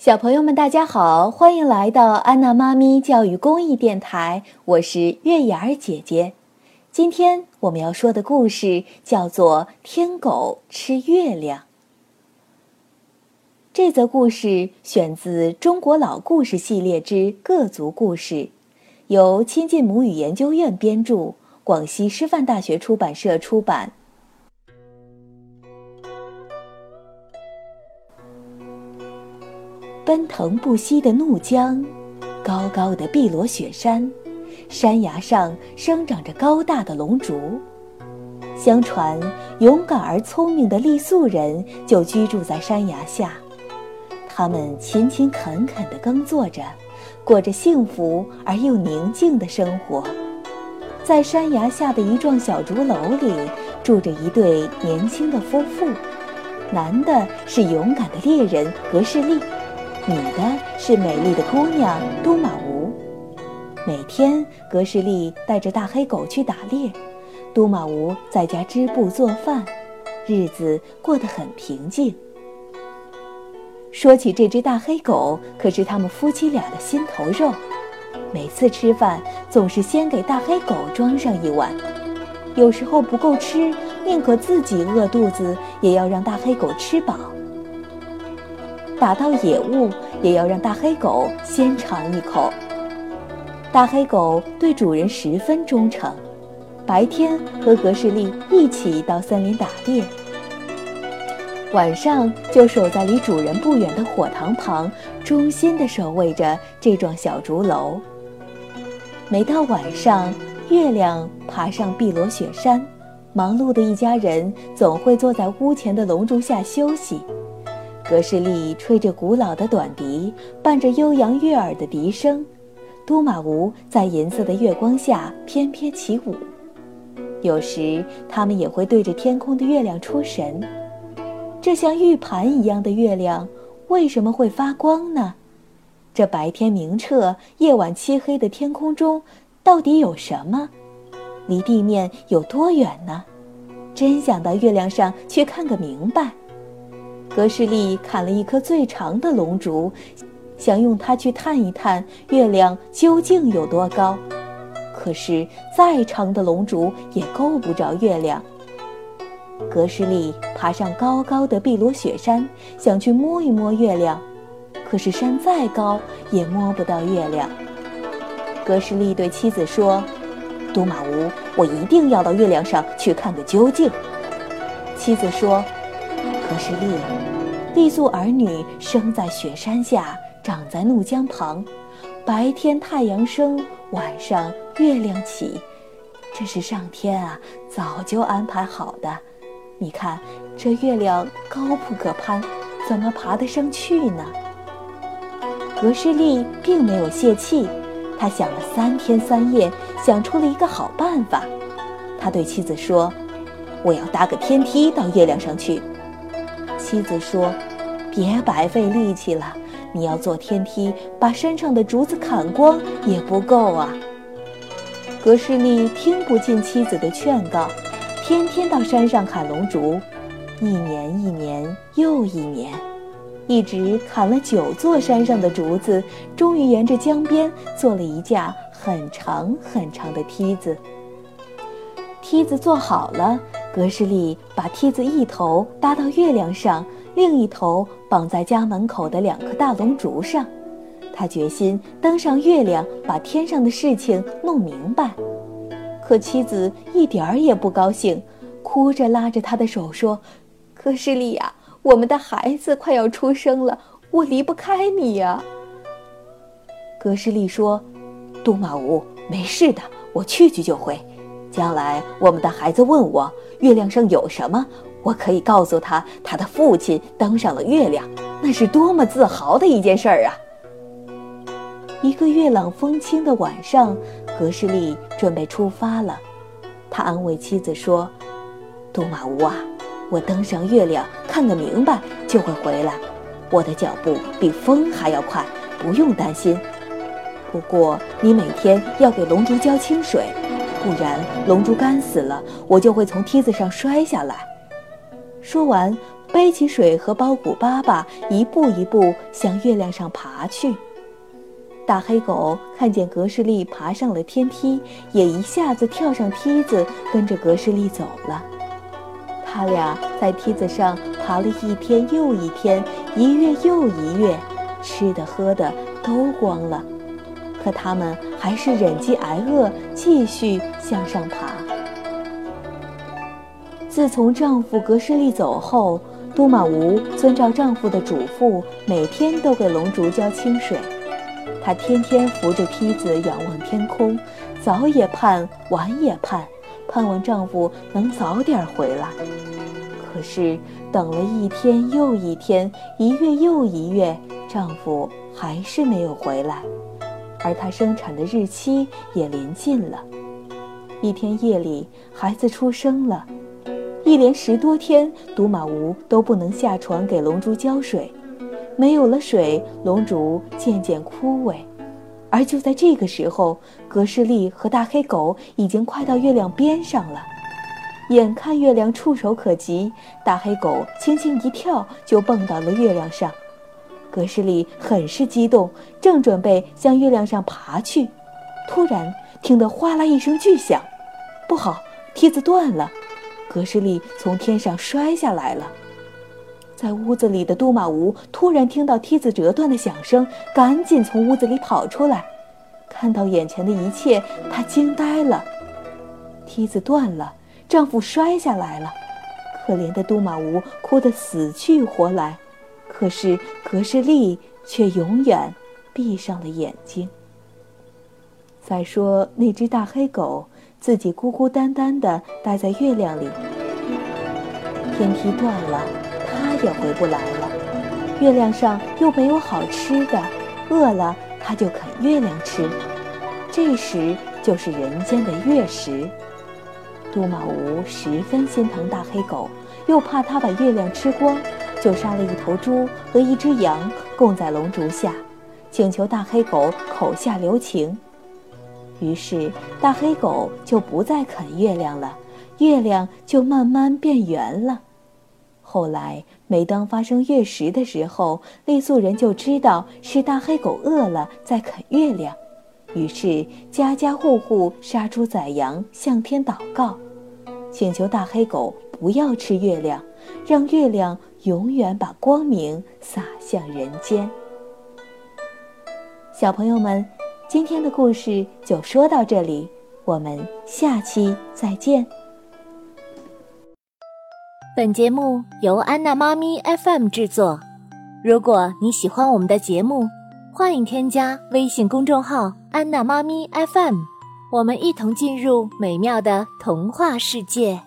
小朋友们，大家好，欢迎来到安娜妈咪教育公益电台，我是月牙儿姐姐。今天我们要说的故事叫做《天狗吃月亮》。这则故事选自《中国老故事系列之各族故事》，由亲近母语研究院编著，广西师范大学出版社出版。奔腾不息的怒江，高高的碧螺雪山，山崖上生长着高大的龙竹。相传，勇敢而聪明的傈僳人就居住在山崖下，他们勤勤恳恳地耕作着，过着幸福而又宁静的生活。在山崖下的一幢小竹楼里，住着一对年轻的夫妇，男的是勇敢的猎人格士利。女的是美丽的姑娘都玛吾。每天，格什利带着大黑狗去打猎，都玛吾在家织布做饭，日子过得很平静。说起这只大黑狗，可是他们夫妻俩的心头肉。每次吃饭，总是先给大黑狗装上一碗，有时候不够吃，宁可自己饿肚子，也要让大黑狗吃饱。打到野物，也要让大黑狗先尝一口。大黑狗对主人十分忠诚，白天和格什利一起到森林打猎，晚上就守在离主人不远的火塘旁，忠心地守卫着这幢小竹楼。每到晚上，月亮爬上碧螺雪山，忙碌的一家人总会坐在屋前的龙竹下休息。格什利吹着古老的短笛，伴着悠扬悦耳的笛声，都马吾在银色的月光下翩翩起舞。有时，他们也会对着天空的月亮出神。这像玉盘一样的月亮，为什么会发光呢？这白天明澈、夜晚漆黑的天空中，到底有什么？离地面有多远呢？真想到月亮上去看个明白。格什利砍了一棵最长的龙竹，想用它去探一探月亮究竟有多高。可是再长的龙竹也够不着月亮。格什利爬上高高的碧螺雪山，想去摸一摸月亮，可是山再高也摸不到月亮。格什利对妻子说：“都玛吾，我一定要到月亮上去看个究竟。”妻子说。格什利，傈僳儿女生在雪山下，长在怒江旁，白天太阳升，晚上月亮起，这是上天啊早就安排好的。你看，这月亮高不可攀，怎么爬得上去呢？格什利并没有泄气，他想了三天三夜，想出了一个好办法。他对妻子说：“我要搭个天梯到月亮上去。”妻子说：“别白费力气了，你要坐天梯，把山上的竹子砍光也不够啊。”格什利听不进妻子的劝告，天天到山上砍龙竹，一年一年又一年，一直砍了九座山上的竹子，终于沿着江边做了一架很长很长的梯子。梯子做好了。格什利把梯子一头搭到月亮上，另一头绑在家门口的两棵大龙竹上。他决心登上月亮，把天上的事情弄明白。可妻子一点儿也不高兴，哭着拉着他的手说：“格什利呀，我们的孩子快要出生了，我离不开你呀。”格什利说：“杜马吾，没事的，我去去就回。将来我们的孩子问我。”月亮上有什么？我可以告诉他，他的父亲登上了月亮，那是多么自豪的一件事儿啊！一个月朗风清的晚上，格什利准备出发了。他安慰妻子说：“杜马乌啊，我登上月亮看个明白就会回来。我的脚步比风还要快，不用担心。不过你每天要给龙珠浇清水。”不然龙珠干死了，我就会从梯子上摔下来。说完，背起水和包谷粑粑，一步一步向月亮上爬去。大黑狗看见格什利爬上了天梯，也一下子跳上梯子，跟着格什利走了。他俩在梯子上爬了一天又一天，一月又一月，吃的喝的都光了，可他们还是忍饥挨饿，继续向上爬。自从丈夫格什利走后，都玛吾遵照丈夫的嘱咐，每天都给龙竹浇清水。她天天扶着梯子仰望天空，早也盼，晚也盼，盼望丈夫能早点回来。可是等了一天又一天，一月又一月，丈夫还是没有回来，而她生产的日期也临近了。一天夜里，孩子出生了，一连十多天，独马吴都不能下床给龙珠浇水。没有了水，龙珠渐渐枯萎，而就在这个时候，格什利和大黑狗已经快到月亮边上了。眼看月亮触手可及，大黑狗轻轻一跳就蹦到了月亮上。格什利很是激动，正准备向月亮上爬去，突然听得哗啦一声巨响，不好，梯子断了，格什利从天上摔下来了。在屋子里的都马吾突然听到梯子折断的响声，赶紧从屋子里跑出来，看到眼前的一切，她惊呆了。梯子断了，丈夫摔下来了，可怜的都马吾哭得死去活来，可是格什利却永远闭上了眼睛。再说那只大黑狗，自己孤孤单单地待在月亮里，天梯断了。它也回不来了，月亮上又没有好吃的，饿了它就啃月亮吃，这时就是人间的月食。杜马吾十分心疼大黑狗，又怕它把月亮吃光，就杀了一头猪和一只羊供在龙烛下，请求大黑狗口下留情。于是大黑狗就不再啃月亮了，月亮就慢慢变圆了。后来，每当发生月食的时候，傈僳人就知道是大黑狗饿了在啃月亮，于是家家户户杀猪宰羊，向天祷告，请求大黑狗不要吃月亮，让月亮永远把光明洒向人间。小朋友们，今天的故事就说到这里，我们下期再见。本节目由安娜妈咪 FM 制作。如果你喜欢我们的节目，欢迎添加微信公众号“安娜妈咪 FM”，我们一同进入美妙的童话世界。